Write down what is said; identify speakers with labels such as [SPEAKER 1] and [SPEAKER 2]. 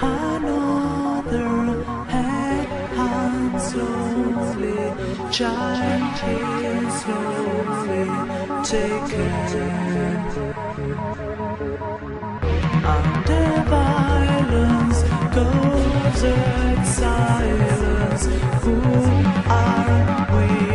[SPEAKER 1] Another head hung slowly, child is slowly taken. Who are we?